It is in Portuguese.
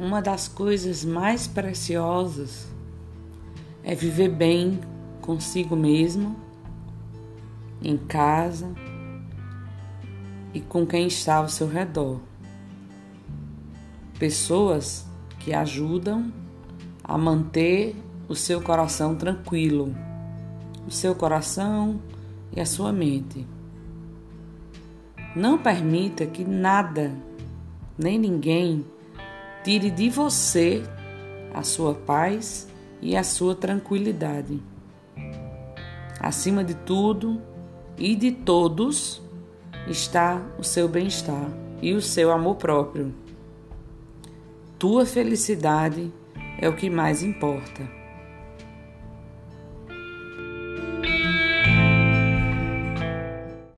uma das coisas mais preciosas é viver bem consigo mesmo, em casa e com quem está ao seu redor. Pessoas que ajudam a manter o seu coração tranquilo, o seu coração e a sua mente. Não permita que nada, nem ninguém, tire de você a sua paz e a sua tranquilidade. Acima de tudo e de todos está o seu bem-estar e o seu amor próprio. Tua felicidade é o que mais importa.